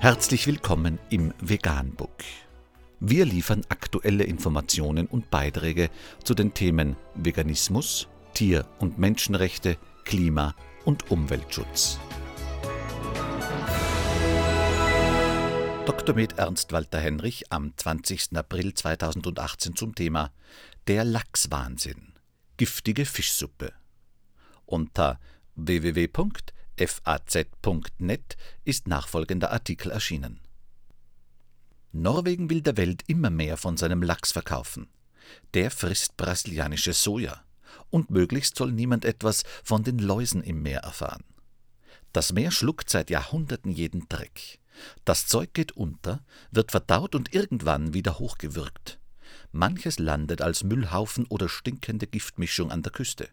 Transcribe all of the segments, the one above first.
Herzlich willkommen im Veganbook. Wir liefern aktuelle Informationen und Beiträge zu den Themen Veganismus, Tier- und Menschenrechte, Klima- und Umweltschutz. Dr. Med Ernst Walter Henrich am 20. April 2018 zum Thema Der Lachswahnsinn. Giftige Fischsuppe. Unter www.faz.net ist nachfolgender Artikel erschienen. Norwegen will der Welt immer mehr von seinem Lachs verkaufen. Der frisst brasilianische Soja. Und möglichst soll niemand etwas von den Läusen im Meer erfahren. Das Meer schluckt seit Jahrhunderten jeden Dreck. Das Zeug geht unter, wird verdaut und irgendwann wieder hochgewürgt. Manches landet als Müllhaufen oder stinkende Giftmischung an der Küste.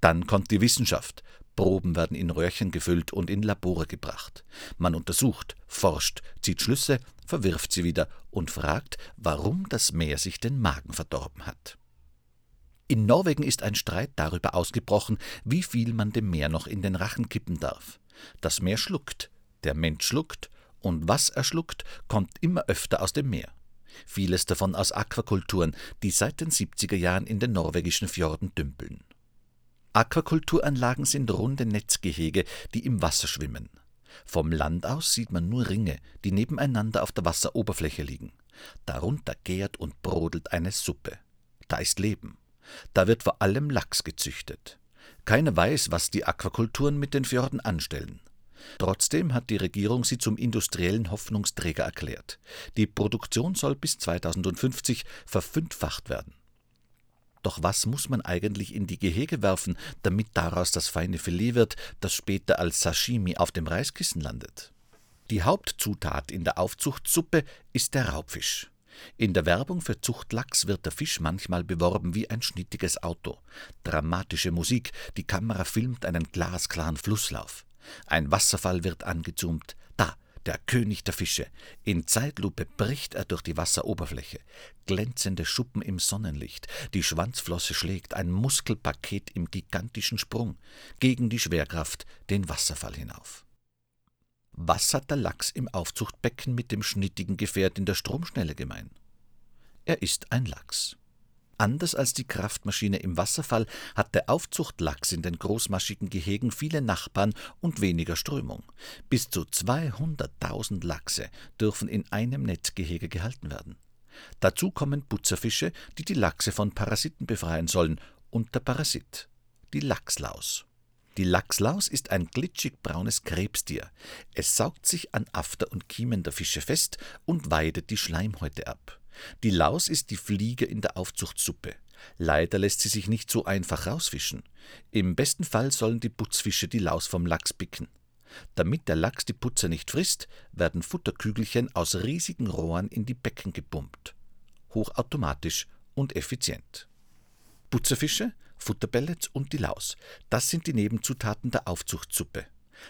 Dann kommt die Wissenschaft. Proben werden in Röhrchen gefüllt und in Labore gebracht. Man untersucht, forscht, zieht Schlüsse, verwirft sie wieder und fragt, warum das Meer sich den Magen verdorben hat. In Norwegen ist ein Streit darüber ausgebrochen, wie viel man dem Meer noch in den Rachen kippen darf. Das Meer schluckt, der Mensch schluckt und was er schluckt, kommt immer öfter aus dem Meer. Vieles davon aus Aquakulturen, die seit den 70er Jahren in den norwegischen Fjorden dümpeln. Aquakulturanlagen sind runde Netzgehege, die im Wasser schwimmen. Vom Land aus sieht man nur Ringe, die nebeneinander auf der Wasseroberfläche liegen. Darunter gärt und brodelt eine Suppe. Da ist Leben. Da wird vor allem Lachs gezüchtet. Keiner weiß, was die Aquakulturen mit den Fjorden anstellen. Trotzdem hat die Regierung sie zum industriellen Hoffnungsträger erklärt. Die Produktion soll bis 2050 verfünffacht werden. Doch was muss man eigentlich in die Gehege werfen, damit daraus das feine Filet wird, das später als Sashimi auf dem Reiskissen landet? Die Hauptzutat in der Aufzuchtsuppe ist der Raubfisch. In der Werbung für Zuchtlachs wird der Fisch manchmal beworben wie ein schnittiges Auto. Dramatische Musik, die Kamera filmt einen glasklaren Flusslauf. Ein Wasserfall wird angezoomt. Der König der Fische. In Zeitlupe bricht er durch die Wasseroberfläche. Glänzende Schuppen im Sonnenlicht. Die Schwanzflosse schlägt ein Muskelpaket im gigantischen Sprung gegen die Schwerkraft den Wasserfall hinauf. Was hat der Lachs im Aufzuchtbecken mit dem schnittigen Gefährt in der Stromschnelle gemein? Er ist ein Lachs. Anders als die Kraftmaschine im Wasserfall hat der Aufzuchtlachs in den großmaschigen Gehegen viele Nachbarn und weniger Strömung. Bis zu 200.000 Lachse dürfen in einem Netzgehege gehalten werden. Dazu kommen Putzerfische, die die Lachse von Parasiten befreien sollen, und der Parasit, die Lachslaus. Die Lachslaus ist ein glitschig braunes Krebstier. Es saugt sich an After und Kiemen der Fische fest und weidet die Schleimhäute ab. Die Laus ist die Fliege in der Aufzuchtsuppe. Leider lässt sie sich nicht so einfach rausfischen. Im besten Fall sollen die Putzfische die Laus vom Lachs picken. Damit der Lachs die Putzer nicht frisst, werden Futterkügelchen aus riesigen Rohren in die Becken gepumpt. Hochautomatisch und effizient. Putzerfische, Futterpellets und die Laus, das sind die Nebenzutaten der Aufzuchtsuppe.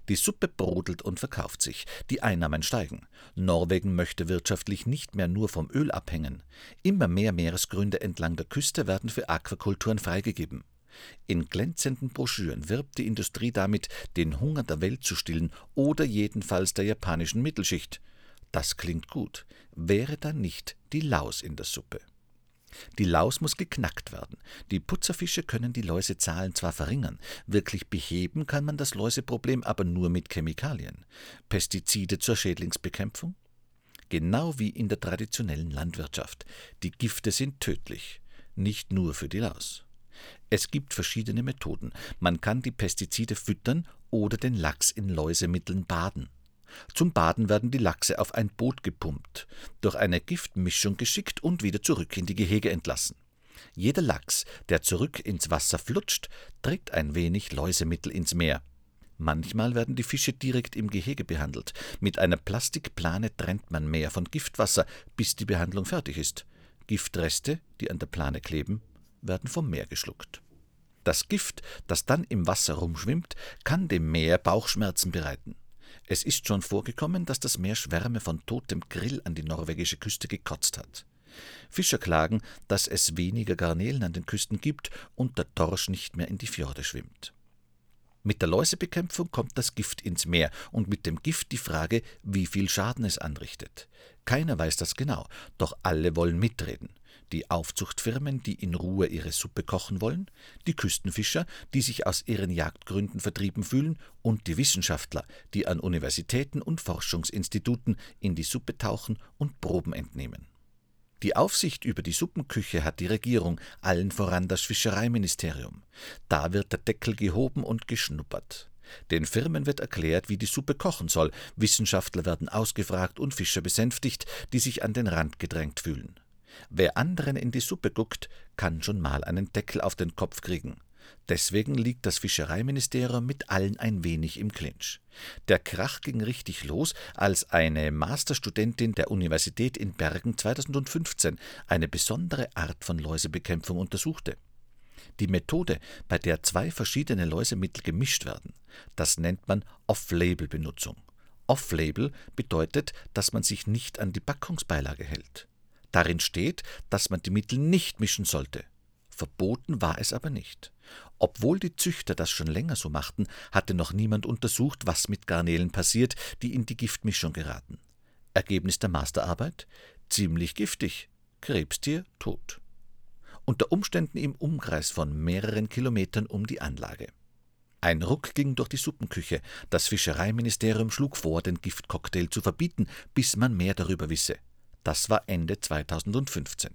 Die Suppe brodelt und verkauft sich, die Einnahmen steigen. Norwegen möchte wirtschaftlich nicht mehr nur vom Öl abhängen. Immer mehr Meeresgründe entlang der Küste werden für Aquakulturen freigegeben. In glänzenden Broschüren wirbt die Industrie damit, den Hunger der Welt zu stillen oder jedenfalls der japanischen Mittelschicht. Das klingt gut, wäre da nicht die Laus in der Suppe. Die Laus muss geknackt werden. Die Putzerfische können die Läusezahlen zwar verringern, wirklich beheben kann man das Läuseproblem aber nur mit Chemikalien. Pestizide zur Schädlingsbekämpfung? Genau wie in der traditionellen Landwirtschaft. Die Gifte sind tödlich, nicht nur für die Laus. Es gibt verschiedene Methoden. Man kann die Pestizide füttern oder den Lachs in Läusemitteln baden. Zum Baden werden die Lachse auf ein Boot gepumpt, durch eine Giftmischung geschickt und wieder zurück in die Gehege entlassen. Jeder Lachs, der zurück ins Wasser flutscht, trägt ein wenig Läusemittel ins Meer. Manchmal werden die Fische direkt im Gehege behandelt. Mit einer Plastikplane trennt man Meer von Giftwasser, bis die Behandlung fertig ist. Giftreste, die an der Plane kleben, werden vom Meer geschluckt. Das Gift, das dann im Wasser rumschwimmt, kann dem Meer Bauchschmerzen bereiten. Es ist schon vorgekommen, dass das Meer Schwärme von totem Grill an die norwegische Küste gekotzt hat. Fischer klagen, dass es weniger Garnelen an den Küsten gibt und der Dorsch nicht mehr in die Fjorde schwimmt. Mit der Läusebekämpfung kommt das Gift ins Meer und mit dem Gift die Frage, wie viel Schaden es anrichtet. Keiner weiß das genau, doch alle wollen mitreden. Die Aufzuchtfirmen, die in Ruhe ihre Suppe kochen wollen, die Küstenfischer, die sich aus ihren Jagdgründen vertrieben fühlen, und die Wissenschaftler, die an Universitäten und Forschungsinstituten in die Suppe tauchen und Proben entnehmen. Die Aufsicht über die Suppenküche hat die Regierung, allen voran das Fischereiministerium. Da wird der Deckel gehoben und geschnuppert. Den Firmen wird erklärt, wie die Suppe kochen soll, Wissenschaftler werden ausgefragt und Fischer besänftigt, die sich an den Rand gedrängt fühlen. Wer anderen in die Suppe guckt, kann schon mal einen Deckel auf den Kopf kriegen. Deswegen liegt das Fischereiministerium mit allen ein wenig im Clinch. Der Krach ging richtig los, als eine Masterstudentin der Universität in Bergen 2015 eine besondere Art von Läusebekämpfung untersuchte. Die Methode, bei der zwei verschiedene Läusemittel gemischt werden, das nennt man Off-Label-Benutzung. Off-Label bedeutet, dass man sich nicht an die Packungsbeilage hält. Darin steht, dass man die Mittel nicht mischen sollte. Verboten war es aber nicht. Obwohl die Züchter das schon länger so machten, hatte noch niemand untersucht, was mit Garnelen passiert, die in die Giftmischung geraten. Ergebnis der Masterarbeit? Ziemlich giftig. Krebstier tot. Unter Umständen im Umkreis von mehreren Kilometern um die Anlage. Ein Ruck ging durch die Suppenküche. Das Fischereiministerium schlug vor, den Giftcocktail zu verbieten, bis man mehr darüber wisse. Das war Ende 2015.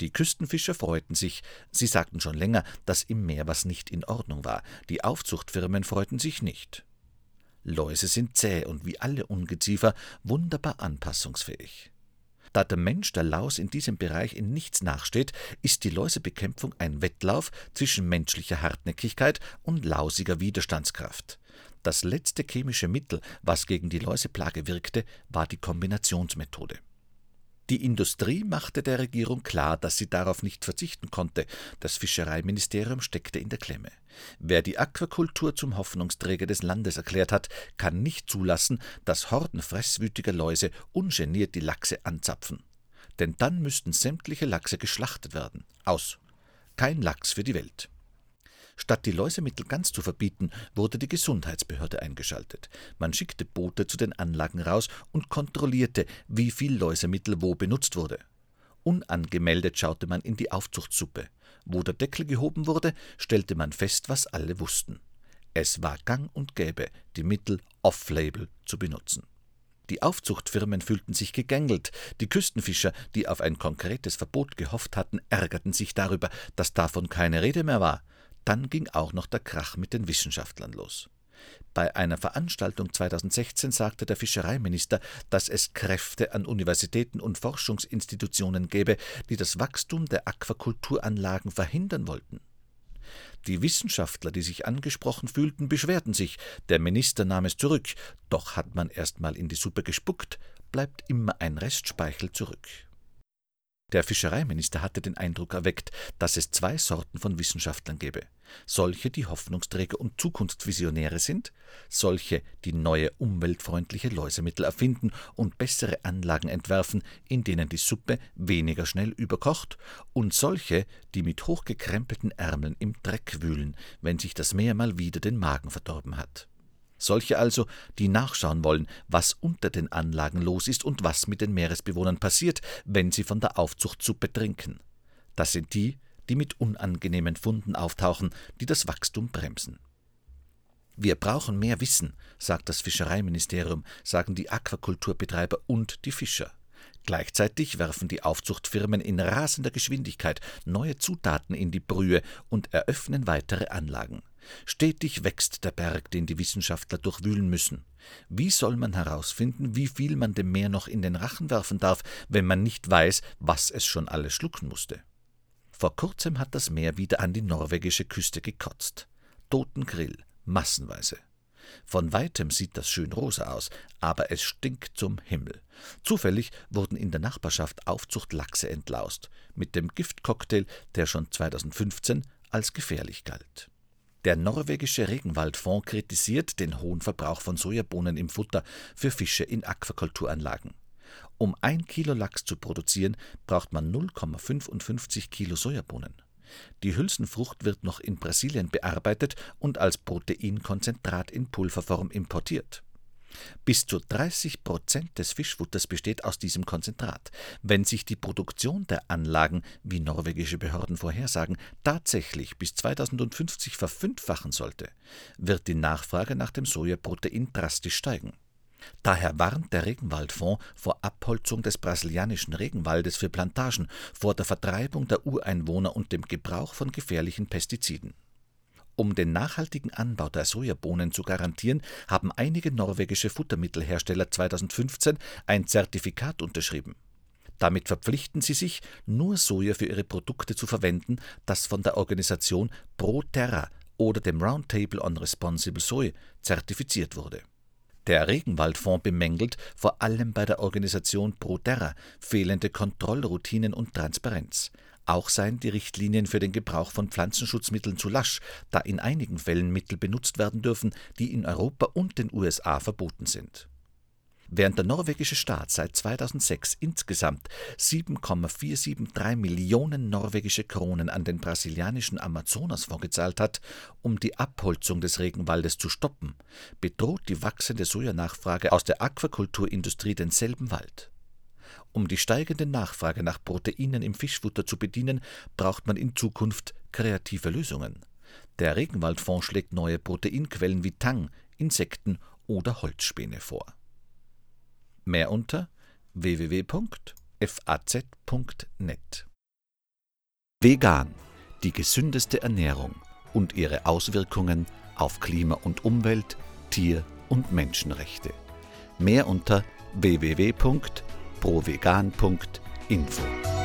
Die Küstenfischer freuten sich, sie sagten schon länger, dass im Meer was nicht in Ordnung war, die Aufzuchtfirmen freuten sich nicht. Läuse sind zäh und wie alle Ungeziefer wunderbar anpassungsfähig. Da der Mensch der Laus in diesem Bereich in nichts nachsteht, ist die Läusebekämpfung ein Wettlauf zwischen menschlicher Hartnäckigkeit und lausiger Widerstandskraft. Das letzte chemische Mittel, was gegen die Läuseplage wirkte, war die Kombinationsmethode. Die Industrie machte der Regierung klar, dass sie darauf nicht verzichten konnte. Das Fischereiministerium steckte in der Klemme. Wer die Aquakultur zum Hoffnungsträger des Landes erklärt hat, kann nicht zulassen, dass Horden fresswütiger Läuse ungeniert die Lachse anzapfen. Denn dann müssten sämtliche Lachse geschlachtet werden. Aus. Kein Lachs für die Welt. Statt die Läusemittel ganz zu verbieten, wurde die Gesundheitsbehörde eingeschaltet. Man schickte Boote zu den Anlagen raus und kontrollierte, wie viel Läusemittel wo benutzt wurde. Unangemeldet schaute man in die Aufzuchtsuppe. Wo der Deckel gehoben wurde, stellte man fest, was alle wussten. Es war gang und gäbe, die Mittel off-label zu benutzen. Die Aufzuchtfirmen fühlten sich gegängelt. Die Küstenfischer, die auf ein konkretes Verbot gehofft hatten, ärgerten sich darüber, dass davon keine Rede mehr war. Dann ging auch noch der Krach mit den Wissenschaftlern los. Bei einer Veranstaltung 2016 sagte der Fischereiminister, dass es Kräfte an Universitäten und Forschungsinstitutionen gäbe, die das Wachstum der Aquakulturanlagen verhindern wollten. Die Wissenschaftler, die sich angesprochen fühlten, beschwerten sich, der Minister nahm es zurück, doch hat man erst mal in die Suppe gespuckt, bleibt immer ein Restspeichel zurück. Der Fischereiminister hatte den Eindruck erweckt, dass es zwei Sorten von Wissenschaftlern gäbe. Solche, die Hoffnungsträger und Zukunftsvisionäre sind, solche, die neue umweltfreundliche Läusemittel erfinden und bessere Anlagen entwerfen, in denen die Suppe weniger schnell überkocht, und solche, die mit hochgekrempelten Ärmeln im Dreck wühlen, wenn sich das Meer mal wieder den Magen verdorben hat. Solche also, die nachschauen wollen, was unter den Anlagen los ist und was mit den Meeresbewohnern passiert, wenn sie von der Aufzuchtsuppe trinken. Das sind die, die mit unangenehmen Funden auftauchen, die das Wachstum bremsen. Wir brauchen mehr Wissen, sagt das Fischereiministerium, sagen die Aquakulturbetreiber und die Fischer. Gleichzeitig werfen die Aufzuchtfirmen in rasender Geschwindigkeit neue Zutaten in die Brühe und eröffnen weitere Anlagen. Stetig wächst der Berg, den die Wissenschaftler durchwühlen müssen. Wie soll man herausfinden, wie viel man dem Meer noch in den Rachen werfen darf, wenn man nicht weiß, was es schon alles schlucken musste? Vor kurzem hat das Meer wieder an die norwegische Küste gekotzt. Toten Grill, massenweise. Von weitem sieht das schön rosa aus, aber es stinkt zum Himmel. Zufällig wurden in der Nachbarschaft Aufzuchtlachse entlaust, mit dem Giftcocktail, der schon 2015 als gefährlich galt. Der norwegische Regenwaldfonds kritisiert den hohen Verbrauch von Sojabohnen im Futter für Fische in Aquakulturanlagen. Um ein Kilo Lachs zu produzieren, braucht man 0,55 Kilo Sojabohnen. Die Hülsenfrucht wird noch in Brasilien bearbeitet und als Proteinkonzentrat in Pulverform importiert. Bis zu 30 Prozent des Fischfutters besteht aus diesem Konzentrat. Wenn sich die Produktion der Anlagen, wie norwegische Behörden vorhersagen, tatsächlich bis 2050 verfünffachen sollte, wird die Nachfrage nach dem Sojaprotein drastisch steigen. Daher warnt der Regenwaldfonds vor Abholzung des brasilianischen Regenwaldes für Plantagen, vor der Vertreibung der Ureinwohner und dem Gebrauch von gefährlichen Pestiziden. Um den nachhaltigen Anbau der Sojabohnen zu garantieren, haben einige norwegische Futtermittelhersteller 2015 ein Zertifikat unterschrieben. Damit verpflichten sie sich, nur Soja für ihre Produkte zu verwenden, das von der Organisation ProTerra oder dem Roundtable on Responsible Soy zertifiziert wurde. Der Regenwaldfonds bemängelt, vor allem bei der Organisation ProTerra, fehlende Kontrollroutinen und Transparenz. Auch seien die Richtlinien für den Gebrauch von Pflanzenschutzmitteln zu lasch, da in einigen Fällen Mittel benutzt werden dürfen, die in Europa und den USA verboten sind während der norwegische Staat seit 2006 insgesamt 7,473 Millionen norwegische Kronen an den brasilianischen Amazonasfonds gezahlt hat, um die Abholzung des Regenwaldes zu stoppen, bedroht die wachsende Sojanachfrage aus der Aquakulturindustrie denselben Wald. Um die steigende Nachfrage nach Proteinen im Fischfutter zu bedienen, braucht man in Zukunft kreative Lösungen. Der Regenwaldfonds schlägt neue Proteinquellen wie Tang, Insekten oder Holzspäne vor. Mehr unter www.faz.net. Vegan, die gesündeste Ernährung und ihre Auswirkungen auf Klima und Umwelt, Tier- und Menschenrechte. Mehr unter www.provegan.info.